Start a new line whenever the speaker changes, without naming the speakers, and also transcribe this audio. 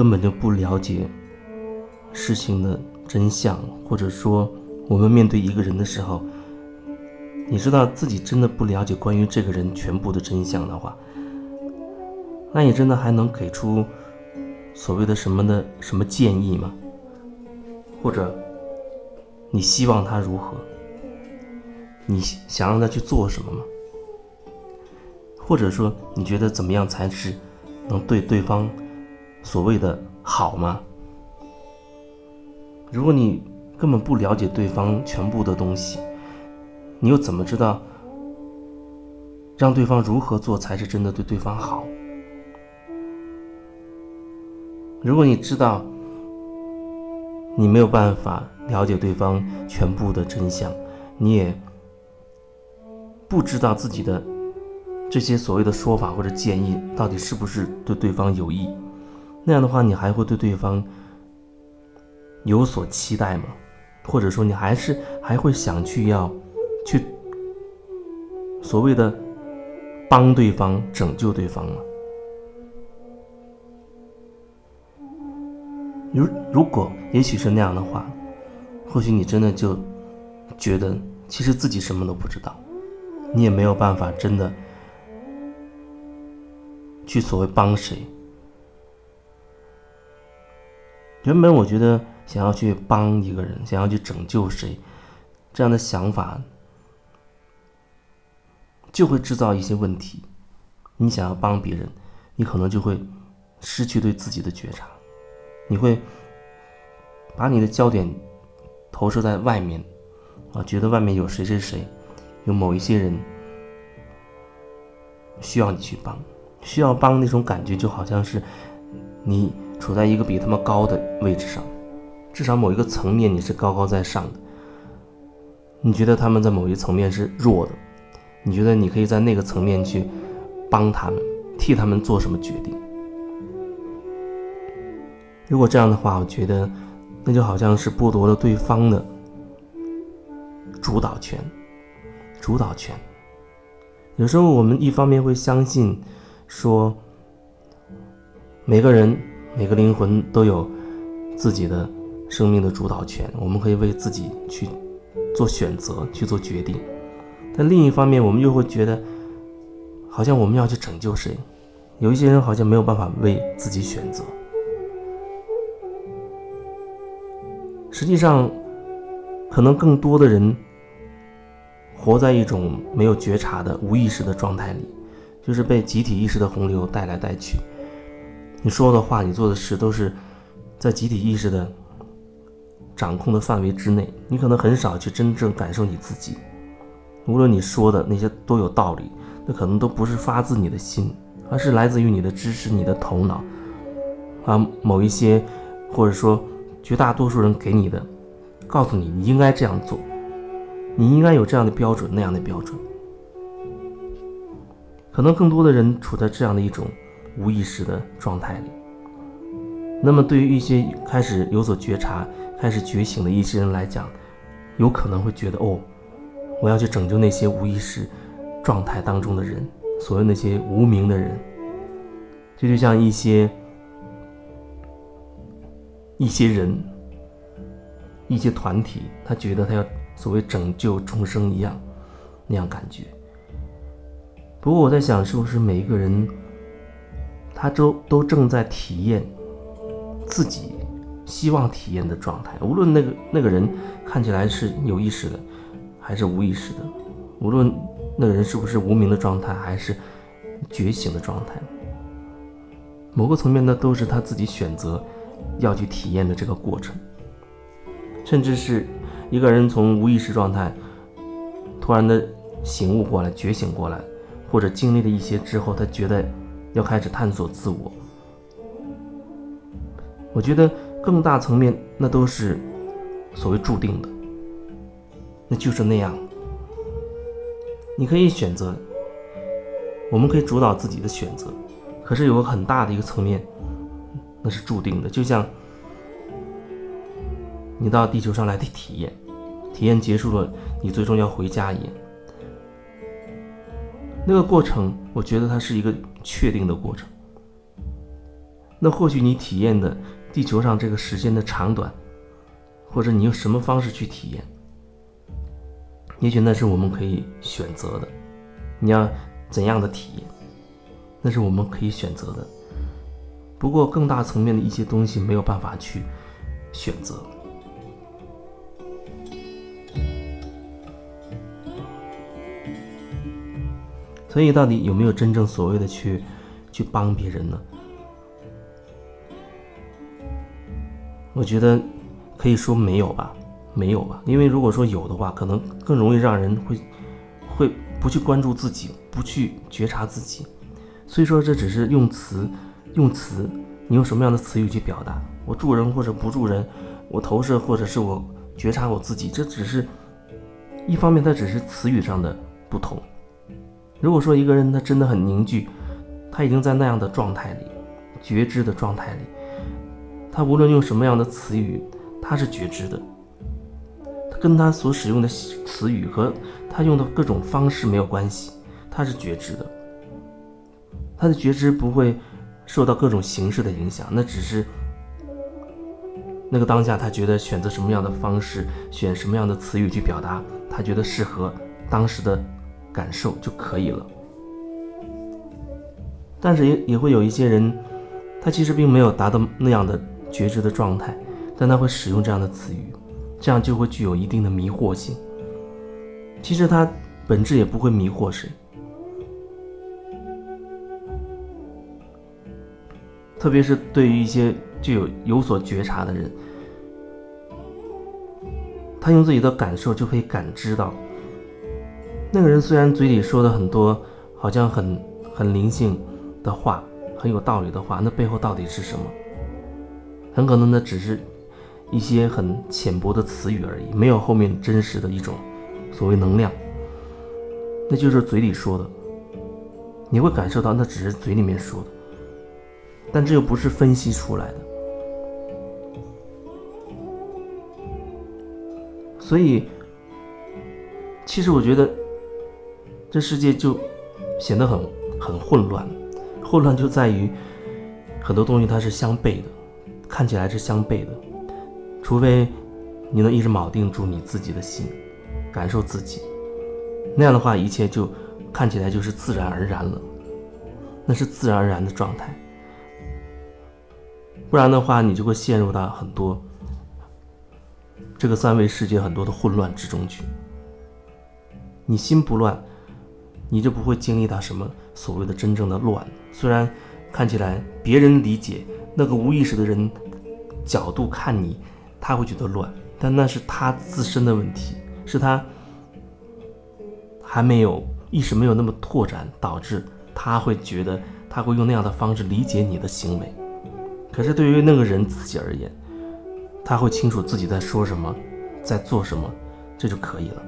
根本就不了解事情的真相，或者说我们面对一个人的时候，你知道自己真的不了解关于这个人全部的真相的话，那你真的还能给出所谓的什么的什么建议吗？或者你希望他如何？你想让他去做什么吗？或者说你觉得怎么样才是能对对方所谓的好吗？如果你根本不了解对方全部的东西，你又怎么知道让对方如何做才是真的对对方好？如果你知道你没有办法了解对方全部的真相，你也不知道自己的这些所谓的说法或者建议到底是不是对对方有益，那样的话，你还会对对方有所期待吗？或者说，你还是还会想去要去所谓的帮对方、拯救对方吗？如如果也许是那样的话，或许你真的就觉得其实自己什么都不知道，你也没有办法真的去所谓帮谁。原本我觉得想要去帮一个人，想要去拯救谁，这样的想法就会制造一些问题。你想要帮别人，你可能就会失去对自己的觉察。你会把你的焦点投射在外面，啊，觉得外面有谁谁谁，有某一些人需要你去帮，需要帮那种感觉就好像是你处在一个比他们高的位置上，至少某一个层面你是高高在上的。你觉得他们在某一层面是弱的，你觉得你可以在那个层面去帮他们，替他们做什么决定？如果这样的话，我觉得那就好像是剥夺了对方的主导权。主导权。有时候我们一方面会相信，说每个人、每个灵魂都有自己的生命的主导权，我们可以为自己去做选择、去做决定。但另一方面，我们又会觉得，好像我们要去拯救谁，有一些人好像没有办法为自己选择。实际上，可能更多的人活在一种没有觉察的无意识的状态里，就是被集体意识的洪流带来带去。你说的话，你做的事，都是在集体意识的掌控的范围之内。你可能很少去真正感受你自己。无论你说的那些多有道理，那可能都不是发自你的心，而是来自于你的知识、你的头脑啊，某一些，或者说。绝大多数人给你的，告诉你你应该这样做，你应该有这样的标准那样的标准。可能更多的人处在这样的一种无意识的状态里。那么，对于一些开始有所觉察、开始觉醒的一些人来讲，有可能会觉得哦，我要去拯救那些无意识状态当中的人，所谓那些无名的人。这就像一些。一些人、一些团体，他觉得他要所谓拯救众生一样，那样感觉。不过我在想，是不是每一个人，他都都正在体验自己希望体验的状态？无论那个那个人看起来是有意识的，还是无意识的；无论那个人是不是无名的状态，还是觉醒的状态，某个层面呢，都是他自己选择。要去体验的这个过程，甚至是一个人从无意识状态突然的醒悟过来、觉醒过来，或者经历了一些之后，他觉得要开始探索自我。我觉得更大层面，那都是所谓注定的，那就是那样。你可以选择，我们可以主导自己的选择，可是有个很大的一个层面。那是注定的，就像你到地球上来的体验，体验结束了，你最终要回家一样。那个过程，我觉得它是一个确定的过程。那或许你体验的地球上这个时间的长短，或者你用什么方式去体验，也许那是我们可以选择的。你要怎样的体验，那是我们可以选择的。不过更大层面的一些东西没有办法去选择。所以，到底有没有真正所谓的去去帮别人呢？我觉得可以说没有吧，没有吧。因为如果说有的话，可能更容易让人会会不去关注自己，不去觉察自己。所以说，这只是用词，用词，你用什么样的词语去表达？我助人或者不助人，我投射或者是我觉察我自己，这只是一方面，它只是词语上的不同。如果说一个人他真的很凝聚，他已经在那样的状态里，觉知的状态里，他无论用什么样的词语，他是觉知的。他跟他所使用的词语和他用的各种方式没有关系，他是觉知的。他的觉知不会受到各种形式的影响，那只是那个当下他觉得选择什么样的方式，选什么样的词语去表达，他觉得适合当时的。感受就可以了，但是也也会有一些人，他其实并没有达到那样的觉知的状态，但他会使用这样的词语，这样就会具有一定的迷惑性。其实他本质也不会迷惑谁，特别是对于一些具有有所觉察的人，他用自己的感受就可以感知到。那个人虽然嘴里说的很多，好像很很灵性的话，很有道理的话，那背后到底是什么？很可能那只是一些很浅薄的词语而已，没有后面真实的一种所谓能量。那就是嘴里说的，你会感受到那只是嘴里面说的，但这又不是分析出来的。所以，其实我觉得。这世界就显得很很混乱，混乱就在于很多东西它是相悖的，看起来是相悖的。除非你能一直铆定住你自己的心，感受自己，那样的话一切就看起来就是自然而然了，那是自然而然的状态。不然的话，你就会陷入到很多这个三维世界很多的混乱之中去。你心不乱。你就不会经历到什么所谓的真正的乱。虽然看起来别人理解那个无意识的人角度看你，他会觉得乱，但那是他自身的问题，是他还没有意识没有那么拓展，导致他会觉得他会用那样的方式理解你的行为。可是对于那个人自己而言，他会清楚自己在说什么，在做什么，这就可以了。